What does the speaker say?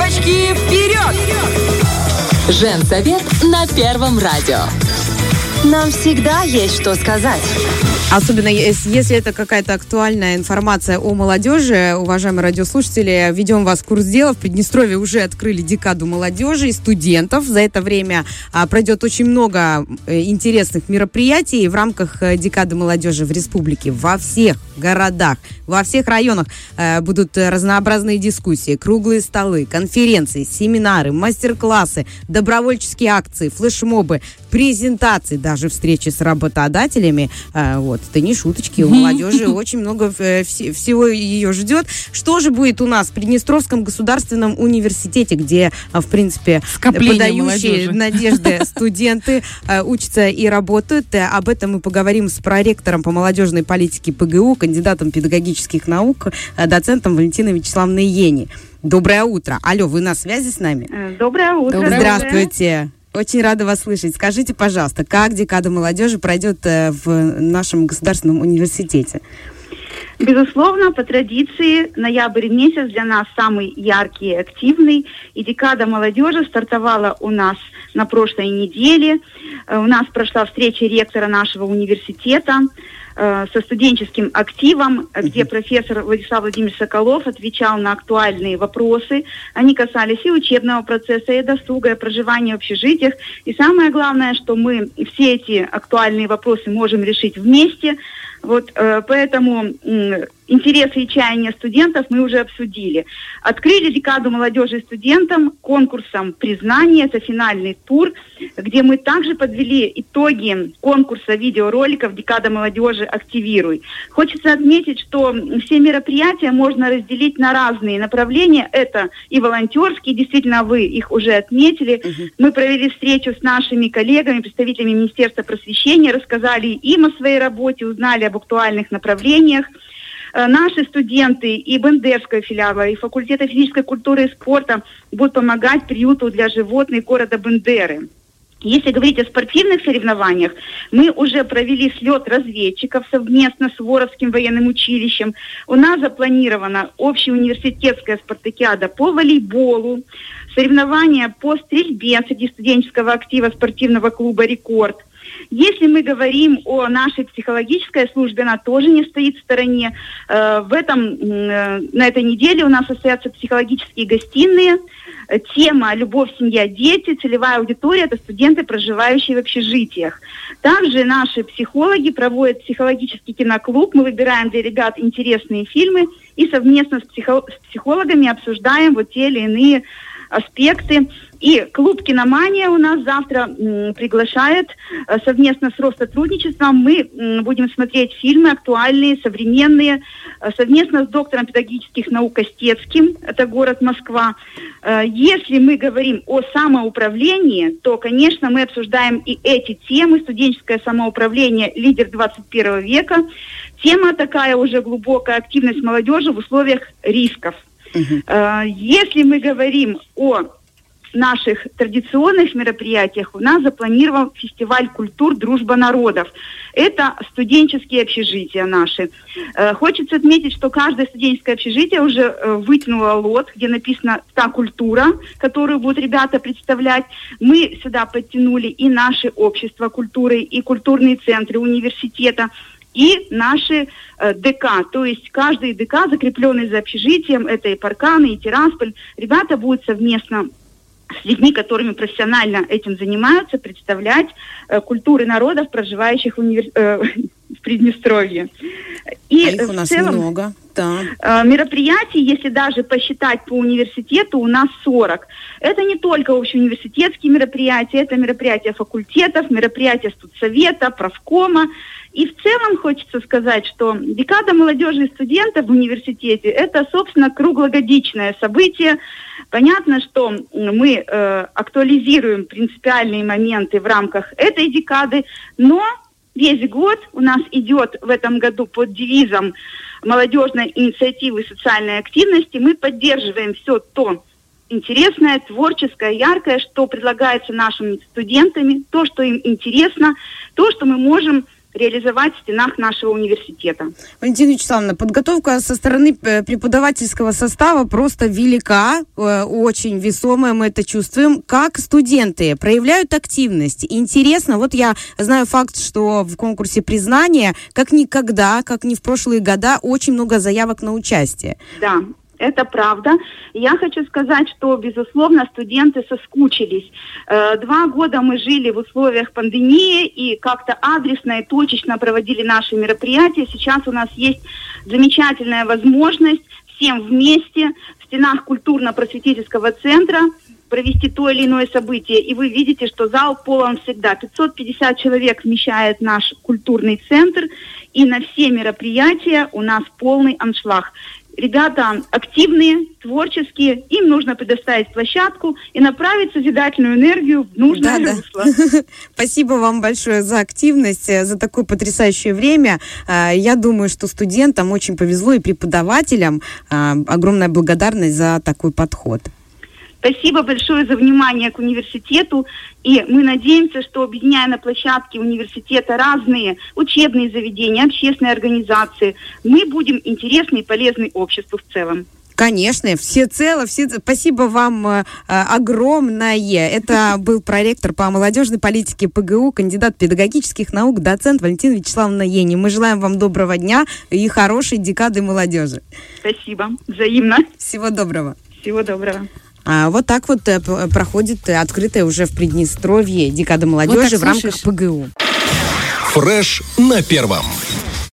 Девочки, вперед! Женсовет на Первом радио. Нам всегда есть что сказать. Особенно если это какая-то актуальная информация о молодежи. Уважаемые радиослушатели, ведем вас в курс дела. В Приднестровье уже открыли декаду молодежи и студентов. За это время а, пройдет очень много э, интересных мероприятий в рамках э, декады молодежи в республике. Во всех городах, во всех районах э, будут разнообразные дискуссии, круглые столы, конференции, семинары, мастер-классы, добровольческие акции, флешмобы, презентации, даже встречи с работодателями. Вот вот, это не шуточки, у молодежи очень много э, всего ее ждет. Что же будет у нас в Приднестровском государственном университете, где, а, в принципе, Скопление подающие молодежи. надежды студенты э, учатся и работают. Э, об этом мы поговорим с проректором по молодежной политике ПГУ, кандидатом педагогических наук, доцентом Валентиной Вячеславовной Ени. Доброе утро. Алло, вы на связи с нами? Доброе утро. Здравствуйте. Очень рада вас слышать. Скажите, пожалуйста, как декада молодежи пройдет э, в нашем государственном университете? Безусловно, по традиции, ноябрь месяц для нас самый яркий и активный. И декада молодежи стартовала у нас на прошлой неделе. Э, у нас прошла встреча ректора нашего университета. Э, со студенческим активом, где профессор Владислав Владимирович Соколов отвечал на актуальные вопросы. Они касались и учебного процесса, и досуга, и проживания в общежитиях. И самое главное, что мы все эти актуальные вопросы можем решить вместе. Вот э, поэтому интересы и чаяния студентов мы уже обсудили. Открыли декаду молодежи и студентам конкурсом признания, это финальный тур, где мы также подвели итоги конкурса видеороликов «Декада молодежи. Активируй». Хочется отметить, что все мероприятия можно разделить на разные направления. Это и волонтерские, действительно, вы их уже отметили. Мы провели встречу с нашими коллегами, представителями Министерства просвещения, рассказали им о своей работе, узнали об актуальных направлениях. Э, наши студенты и Бендерского филиала, и факультета физической культуры и спорта будут помогать приюту для животных города Бендеры. Если говорить о спортивных соревнованиях, мы уже провели слет разведчиков совместно с Воровским военным училищем. У нас запланирована общеуниверситетская спартакиада по волейболу, соревнования по стрельбе среди студенческого актива спортивного клуба «Рекорд», если мы говорим о нашей психологической службе, она тоже не стоит в стороне. Э, в этом, э, на этой неделе у нас состоятся психологические гостиные. Тема «Любовь, семья, дети», целевая аудитория – это студенты, проживающие в общежитиях. Также наши психологи проводят психологический киноклуб. Мы выбираем для ребят интересные фильмы и совместно с, психо- с психологами обсуждаем вот те или иные аспекты. И клуб «Киномания» у нас завтра приглашает э, совместно с Россотрудничеством. Мы будем смотреть фильмы актуальные, современные, э, совместно с доктором педагогических наук Костецким, это город Москва. Э, если мы говорим о самоуправлении, то, конечно, мы обсуждаем и эти темы. Студенческое самоуправление «Лидер 21 века». Тема такая уже глубокая, активность молодежи в условиях рисков. Э, Если мы говорим о наших традиционных мероприятиях у нас запланирован фестиваль культур «Дружба народов». Это студенческие общежития наши. Э, Хочется отметить, что каждое студенческое общежитие уже э, вытянуло лот, где написано «Та культура», которую будут ребята представлять. Мы сюда подтянули и наши общества культуры, и культурные центры университета, и наши э, ДК. То есть каждый ДК, закрепленный за общежитием, это и Парканы, и Тирасполь, ребята будут совместно с людьми, которыми профессионально этим занимаются, представлять э, культуры народов, проживающих в, универ... э, в Приднестровье. И а их у в нас целом, много. Да. Э, Мероприятий, если даже посчитать по университету, у нас 40. Это не только общеуниверситетские мероприятия, это мероприятия факультетов, мероприятия студсовета, правкома. И в целом хочется сказать, что декада молодежи и студентов в университете – это, собственно, круглогодичное событие. Понятно, что мы э, актуализируем принципиальные моменты в рамках этой декады, но весь год у нас идет в этом году под девизом молодежной инициативы социальной активности. Мы поддерживаем все то интересное, творческое, яркое, что предлагается нашими студентами, то, что им интересно, то, что мы можем реализовать в стенах нашего университета. Валентина Вячеславовна, подготовка со стороны э, преподавательского состава просто велика, э, очень весомая, мы это чувствуем. Как студенты проявляют активность? Интересно, вот я знаю факт, что в конкурсе признания, как никогда, как ни в прошлые года, очень много заявок на участие. Да, это правда. Я хочу сказать, что, безусловно, студенты соскучились. Э, два года мы жили в условиях пандемии и как-то адресно и точечно проводили наши мероприятия. Сейчас у нас есть замечательная возможность всем вместе в стенах культурно-просветительского центра провести то или иное событие, и вы видите, что зал полон всегда. 550 человек вмещает наш культурный центр, и на все мероприятия у нас полный аншлаг ребята активные, творческие, им нужно предоставить площадку и направить созидательную энергию в нужное да, русло. Да. Спасибо вам большое за активность, э, за такое потрясающее время. А, я думаю, что студентам очень повезло и преподавателям а, огромная благодарность за такой подход. Спасибо большое за внимание к университету. И мы надеемся, что объединяя на площадке университета разные учебные заведения, общественные организации, мы будем интересны и полезны обществу в целом. Конечно, все цело, все. Спасибо вам э, огромное. Это был проректор по молодежной политике ПГУ, кандидат педагогических наук, доцент Валентина Вячеславовна Ени. Мы желаем вам доброго дня и хорошей декады молодежи. Спасибо. Взаимно. Всего доброго. Всего доброго. А, вот так вот э, проходит открытая уже в Приднестровье Декада молодежи вот в рамках ПГУ. Фреш на первом.